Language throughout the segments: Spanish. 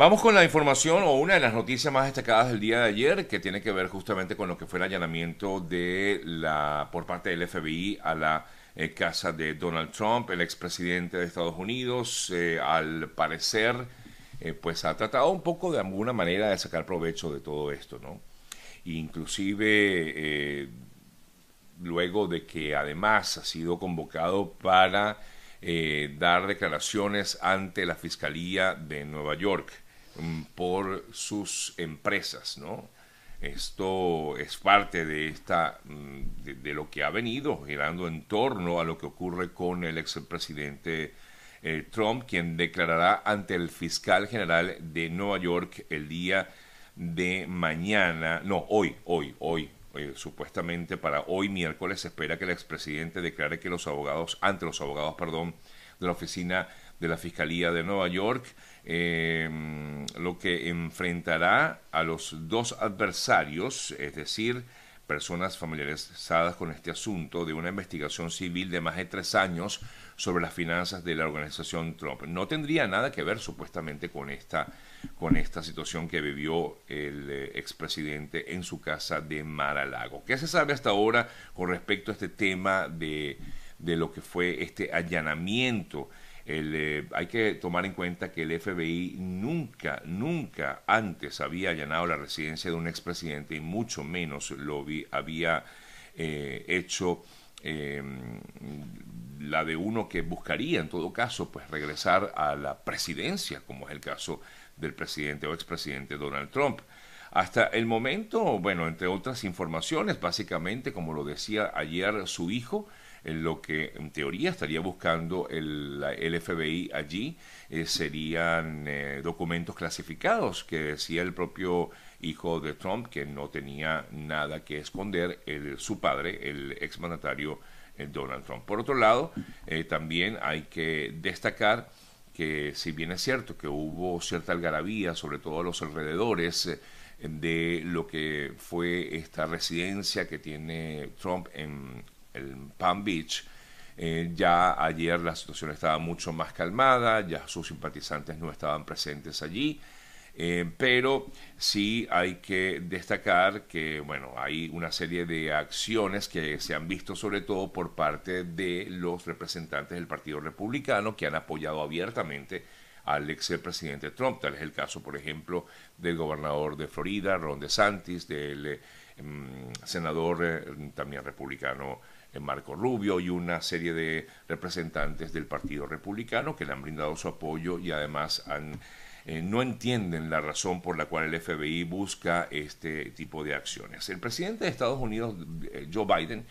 Vamos con la información o una de las noticias más destacadas del día de ayer que tiene que ver justamente con lo que fue el allanamiento de la por parte del FBI a la eh, casa de Donald Trump, el expresidente de Estados Unidos, eh, al parecer eh, pues ha tratado un poco de alguna manera de sacar provecho de todo esto, ¿no? Inclusive luego de que además ha sido convocado para dar declaraciones ante la Fiscalía de Nueva York por sus empresas, ¿no? Esto es parte de esta mm, de, lo que ha venido girando en torno a lo que ocurre con el expresidente eh, Trump, quien declarará ante el fiscal general de Nueva York el día de mañana, no, hoy, hoy, hoy, eh, supuestamente para hoy miércoles se espera que el expresidente declare que los abogados, ante los abogados, perdón, de la oficina de la Fiscalía de Nueva York, Em, lo que enfrentará a los dos adversarios, es decir, personas familiarizadas con este asunto de una investigación civil de más de tres años sobre las finanzas de la organización Trump. No tendría nada que ver supuestamente con esta, con esta situación que vivió el eh, expresidente en su casa de Mar-a-Lago. ¿Qué se sabe hasta ahora con respecto a este tema de, de lo que fue este allanamiento? Eh, hay que tomar en cuenta que el FBI nunca, nunca antes había allanado la residencia de un expresidente y mucho menos lo había eh, hecho em, la de uno que buscaría en todo caso pues regresar a la presidencia, como es el caso del presidente o expresidente Donald Trump. Hasta el momento, bueno, entre otras informaciones, básicamente, como lo decía ayer su hijo, en lo que en teoría estaría buscando el, FBI allí eh, serían eh, documentos clasificados que decía el propio hijo de Trump que no tenía nada que esconder el, su padre, el exmandatario eh, Donald Trump. Por otro lado, también hay que destacar que si bien es cierto que hubo cierta algarabía, sobre todo a los alrededores, de lo que fue esta residencia que tiene Trump en el Palm Beach, eh, ya ayer la situación estaba mucho más calmada, ya sus simpatizantes no estaban presentes allí, eh, pero sí hay que destacar que bueno, hay una serie de acciones que se han visto sobre todo por parte de los representantes del Partido Republicano que han apoyado abiertamente al ex presidente Trump. Tal es el caso, por ejemplo, del gobernador de Florida, Ron DeSantis, del eh, mm, senador también republicano Marco Rubio y una serie de representantes del Partido Republicano que le han brindado su apoyo y además eh, no entienden la razón por la cual el FBI busca este tipo de acciones. El presidente de Estados Unidos, eh, Joe Biden,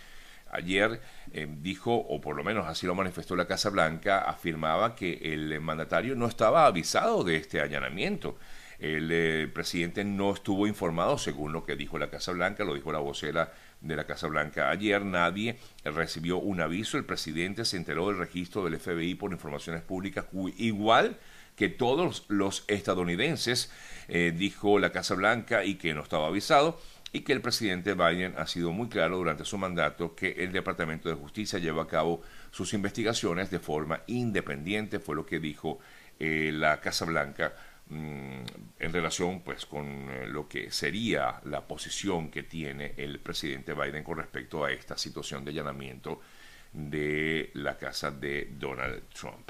ayer eh, dijo, o por lo menos así lo manifestó la Casa Blanca, afirmaba que el mandatario no estaba avisado de este allanamiento. El presidente no estuvo informado, según lo que dijo la Casa Blanca, lo dijo la vocera de la Casa Blanca. Ayer nadie recibió un aviso. El presidente se enteró del registro del FBI por informaciones públicas, igual que todos los estadounidenses, eh, dijo la Casa Blanca, y que no estaba avisado, y que el presidente Biden ha sido muy claro durante su mandato que el Departamento de Justicia lleva a cabo sus investigaciones de forma independiente, fue lo que dijo eh, la Casa Blanca en relación pues con eh, lo que sería la posición que tiene el presidente Biden con respecto a esta situación de allanamiento de la casa de Donald Trump.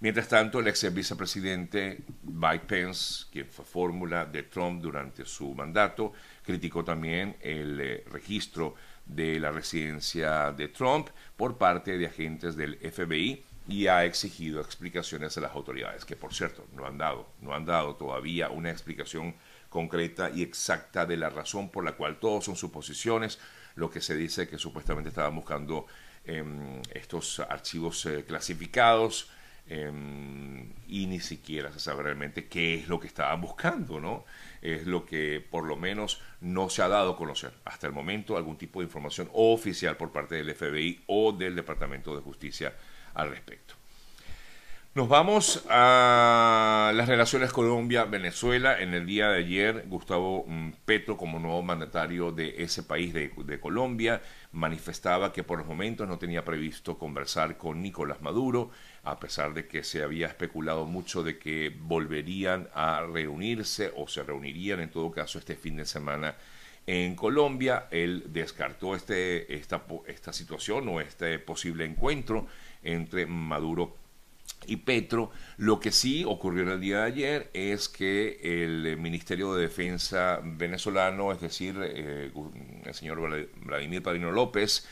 Mientras tanto, el ex vicepresidente Mike Pence, quien fue fórmula de Trump durante su mandato, criticó también el eh, registro de la residencia de Trump por parte de agentes del FBI y ha exigido explicaciones a las autoridades, que por cierto no han dado, no han dado todavía una explicación concreta y exacta de la razón por la cual todos son suposiciones, lo que se dice que supuestamente estaban buscando em, estos archivos eh, clasificados em, y ni siquiera se sabe realmente qué es lo que estaban buscando, ¿no? Es lo que por lo menos no se ha dado a conocer hasta el momento algún tipo de información oficial por parte del FBI o del Departamento de Justicia al respecto. Nos vamos a las relaciones Colombia-Venezuela. En el día de ayer, Gustavo Petro, como nuevo mandatario de ese país de, Colombia, manifestaba que por los momentos no tenía previsto conversar con Nicolás Maduro, a pesar de que se había especulado mucho de que volverían a reunirse o se reunirían en todo caso este fin de semana en Colombia. Él descartó este, esta, esta situación o este posible encuentro entre Maduro y Petro. Lo que sí ocurrió en el día de ayer es que el Ministerio de Defensa venezolano, es decir, eh, el señor Vladimir Padrino López,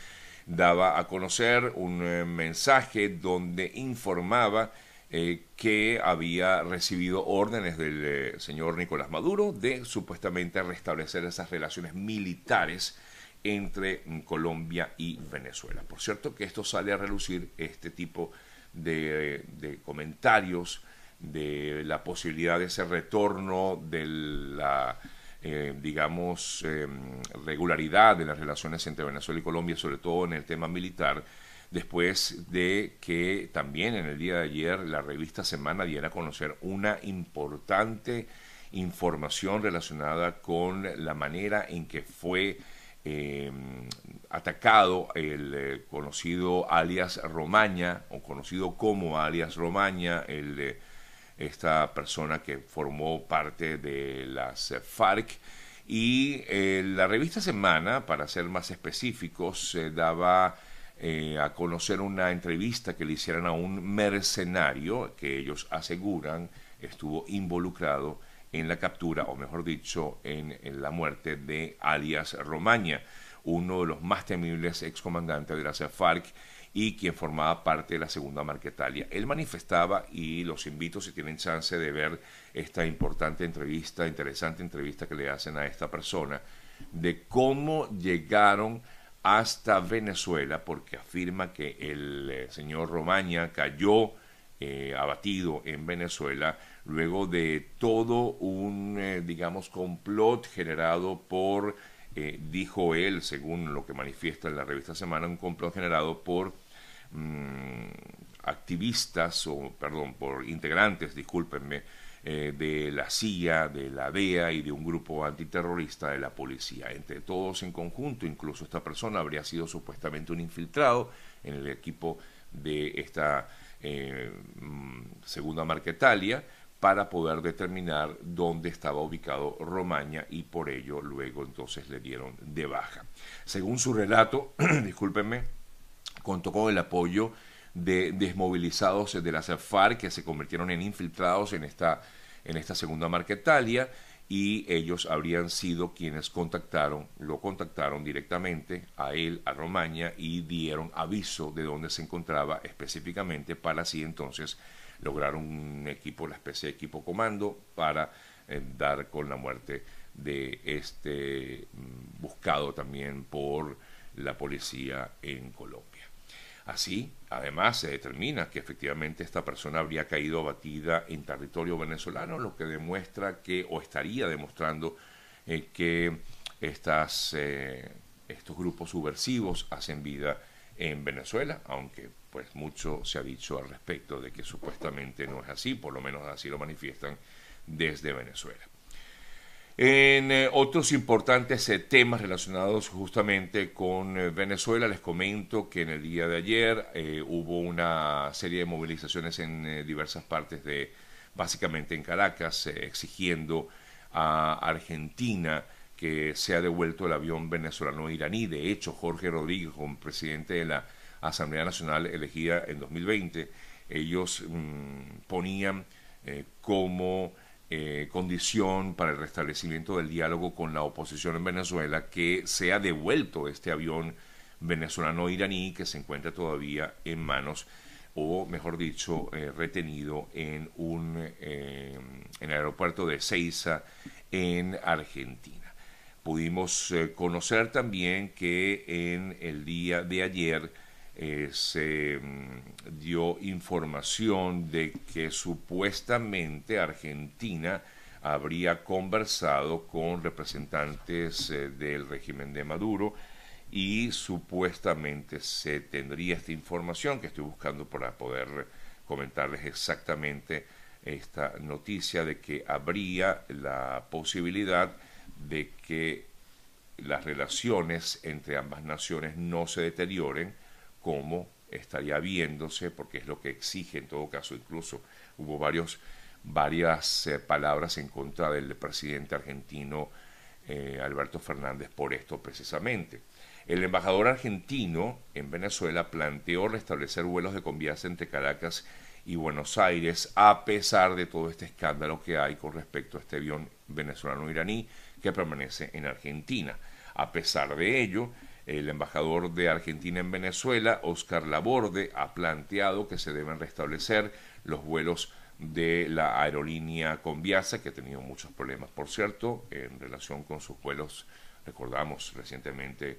daba a conocer un eh, mensaje donde informaba eh, que había recibido órdenes del señor Nicolás Maduro de supuestamente restablecer esas relaciones militares entre Colombia y Venezuela. Por cierto que esto sale a relucir este tipo de comentarios de la posibilidad de ese retorno de la, eh, digamos, em, regularidad de las relaciones entre Venezuela y Colombia, sobre todo en el tema militar, después de que también en el día de ayer la revista Semana diera a conocer una importante información relacionada con la manera en que fue eh, atacado el eh, conocido alias Romaña, o conocido como alias Romaña, el, esta persona que formó parte de las FARC. Y eh, la revista Semana, para ser más específicos, se daba a conocer una entrevista que le hicieron a un mercenario que ellos aseguran estuvo involucrado en la captura, o mejor dicho, en, la muerte de alias Romaña, uno de los más temibles excomandantes de la FARC y quien formaba parte de la Segunda Marquetalia. Él manifestaba, y los invito si tienen chance de ver esta importante entrevista, interesante entrevista que le hacen a esta persona, de cómo llegaron hasta Venezuela, porque afirma que el eh, señor Romaña cayó eh, abatido en Venezuela luego de todo un, eh, digamos, complot generado por, eh, dijo él, según lo que manifiesta en la revista Semana, un complot generado por mm, activistas, o perdón, por integrantes, discúlpenme, de la CIA, de la DEA y de un grupo antiterrorista de la policía. Entre todos en conjunto, incluso esta persona habría sido supuestamente un infiltrado en el equipo de esta mm, segunda Marquetalia, para poder determinar dónde estaba ubicado Romaña y por ello luego entonces le dieron de baja. Según su relato, discúlpenme, contó con el apoyo de desmovilizados de la FARC que se convirtieron en infiltrados en esta, en esta segunda Marquetalia y ellos habrían sido quienes contactaron, lo contactaron directamente a él, a Romaña, y dieron aviso de dónde se encontraba específicamente para así entonces lograr un equipo, la especie de equipo comando, para eh, dar con la muerte de este mm, buscado también por la policía en Colombia. Así, además, se determina que efectivamente esta persona habría caído abatida en territorio venezolano, lo que demuestra que, o estaría demostrando, eh, que eh, estos grupos subversivos hacen vida en Venezuela, aunque pues mucho se ha dicho al respecto de que supuestamente no es así, por lo menos así lo manifiestan desde Venezuela. En eh, otros importantes eh, temas relacionados justamente con eh, Venezuela, les comento que en el día de ayer hubo una serie de movilizaciones en diversas partes de, básicamente en Caracas, exigiendo a Argentina que sea devuelto el avión venezolano-iraní. De hecho, Jorge Rodríguez, como presidente de la Asamblea Nacional elegida en 2020, ellos mm, ponían como eh, condición para el restablecimiento del diálogo con la oposición en Venezuela que sea devuelto este avión venezolano-iraní que se encuentra todavía en manos o mejor dicho eh, retenido en un en el aeropuerto de Ceiza en Argentina. Pudimos conocer también que en el día de ayer eh, se mm, dio información de que supuestamente Argentina habría conversado con representantes eh, del régimen de Maduro y supuestamente se tendría esta información que estoy buscando para poder comentarles exactamente esta noticia de que habría la posibilidad de que las relaciones entre ambas naciones no se deterioren como estaría viéndose, porque es lo que exige en todo caso, incluso hubo varios, varias eh, palabras en contra del presidente argentino eh, Alberto Fernández por esto precisamente. El embajador argentino en Venezuela planteó restablecer vuelos de convianza entre Caracas y Buenos Aires, a pesar de todo este escándalo que hay con respecto a este avión venezolano-iraní que permanece en Argentina. A pesar de ello, el embajador de Argentina en Venezuela, Oscar Laborde, ha planteado que se deben restablecer los vuelos de la aerolínea Conviasa, que ha tenido muchos problemas, por cierto, en relación con sus vuelos. Recordamos recientemente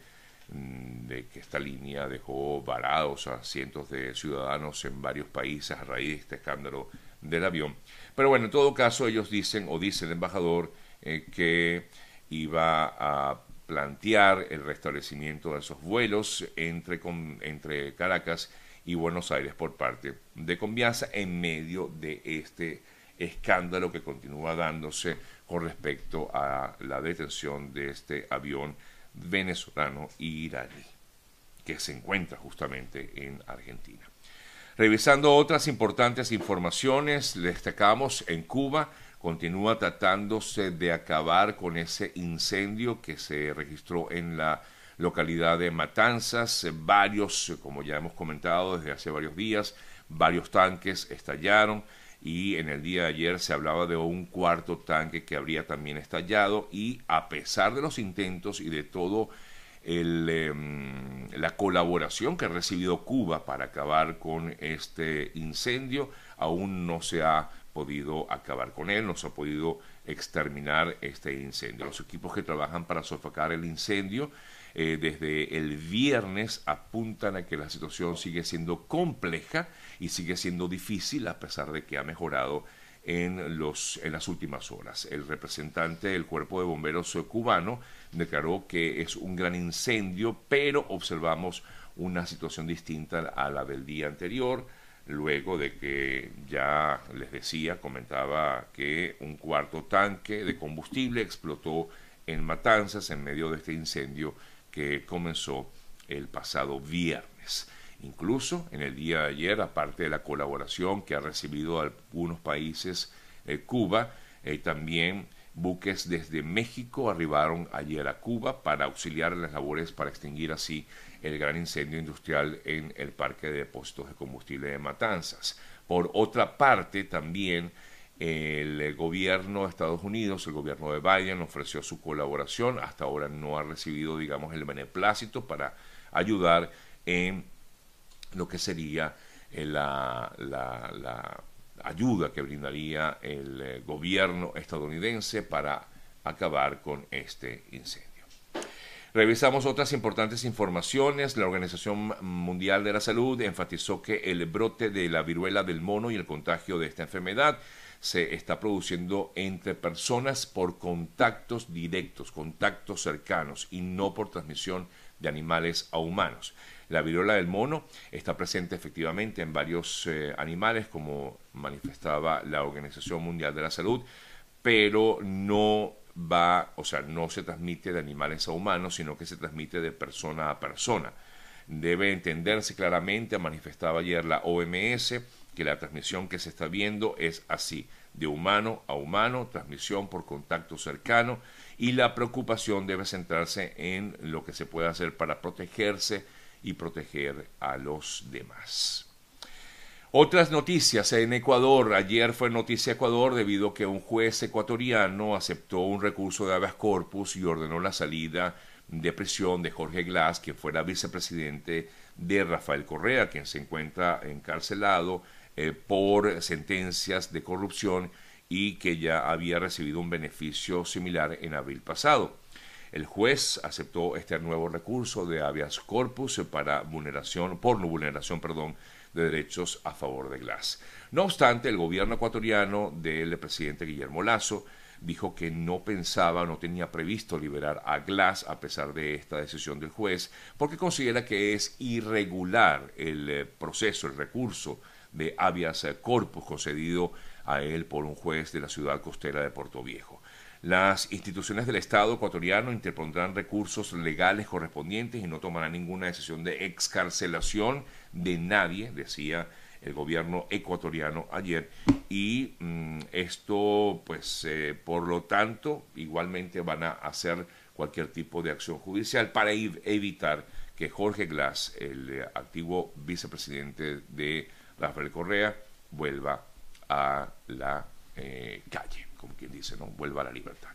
mm, de que esta línea dejó varados a cientos de ciudadanos en varios países a raíz de este escándalo del avión. Pero bueno, en todo caso ellos dicen, o dice el embajador, eh, que iba a plantear el restablecimiento de esos vuelos entre, entre Caracas y Buenos Aires por parte de Convianza en medio de este escándalo que continúa dándose con respecto a la detención de este avión venezolano iraní que se encuentra justamente en Argentina. Revisando otras importantes informaciones, destacamos en Cuba continúa tratándose de acabar con ese incendio que se registró en la localidad de Matanzas. Varios, como ya hemos comentado desde hace varios días, varios tanques estallaron y en el día de ayer se hablaba de un cuarto tanque que habría también estallado y a pesar de los intentos y de todo em, la colaboración que ha recibido Cuba para acabar con este incendio, aún no se ha podido acabar con él, no se ha podido exterminar este incendio. Los equipos que trabajan para sofocar el incendio eh, desde el viernes apuntan a que la situación sigue siendo compleja y sigue siendo difícil a pesar de que ha mejorado en, los, en las últimas horas. El representante del Cuerpo de Bomberos cubano declaró que es un gran incendio, pero observamos una situación distinta a la del día anterior luego de que ya les decía, comentaba que un cuarto tanque de combustible explotó en Matanzas en medio de este incendio que comenzó el pasado viernes. Incluso en el día de ayer, aparte de la colaboración que ha recibido algunos países, eh, Cuba, eh, también buques desde México arribaron ayer a Cuba para auxiliar en las labores para extinguir así el gran incendio industrial en el parque de depósitos de combustible de Matanzas. Por otra parte, también el gobierno de Estados Unidos, el gobierno de Biden, ofreció su colaboración. Hasta ahora no ha recibido, digamos, el beneplácito para ayudar en lo que sería eh, la, la ayuda que brindaría el eh, gobierno estadounidense para acabar con este incendio. Revisamos otras importantes informaciones. La Organización Mundial de la Salud enfatizó que el brote de la viruela del mono y el contagio de esta enfermedad se está produciendo entre personas por contactos directos, contactos cercanos y no por transmisión de animales a humanos. La viruela del mono está presente efectivamente en varios eh, animales, como manifestaba la Organización Mundial de la Salud, pero no va, o sea, no se transmite de animales a humanos, sino que se transmite de persona a persona. Debe entenderse claramente, manifestaba ayer la OMS, que la transmisión que se está viendo es así, de humano a humano, transmisión por contacto cercano, y la preocupación debe centrarse en lo que se puede hacer para protegerse y proteger a los demás. Otras noticias en Ecuador. Ayer fue noticia Ecuador debido a que un juez ecuatoriano aceptó un recurso de habeas corpus y ordenó la salida de prisión de Jorge Glass, quien fuera vicepresidente de Rafael Correa, quien se encuentra encarcelado eh, por sentencias de corrupción y que ya había recibido un beneficio similar en abril pasado. El juez aceptó este nuevo recurso de habeas corpus para vulneración, por no vulneración, perdón, de derechos a favor de Glass. No obstante, el gobierno ecuatoriano del presidente Guillermo Lazo dijo que no pensaba, no tenía previsto liberar a Glass a pesar de esta decisión del juez, porque considera que es irregular el eh, proceso, el recurso de habeas corpus concedido a él por un juez de la ciudad costera de Puerto Viejo. Las instituciones del Estado ecuatoriano interpondrán recursos legales correspondientes y no tomarán ninguna decisión de excarcelación de nadie, decía el gobierno ecuatoriano ayer. Y mm, esto pues eh, por lo tanto igualmente van a hacer cualquier tipo de acción judicial para evitar que Jorge Glass, el eh, antiguo vicepresidente de Rafael Correa, vuelva a la eh, calle, como quien dice, ¿no? Vuelva a la libertad.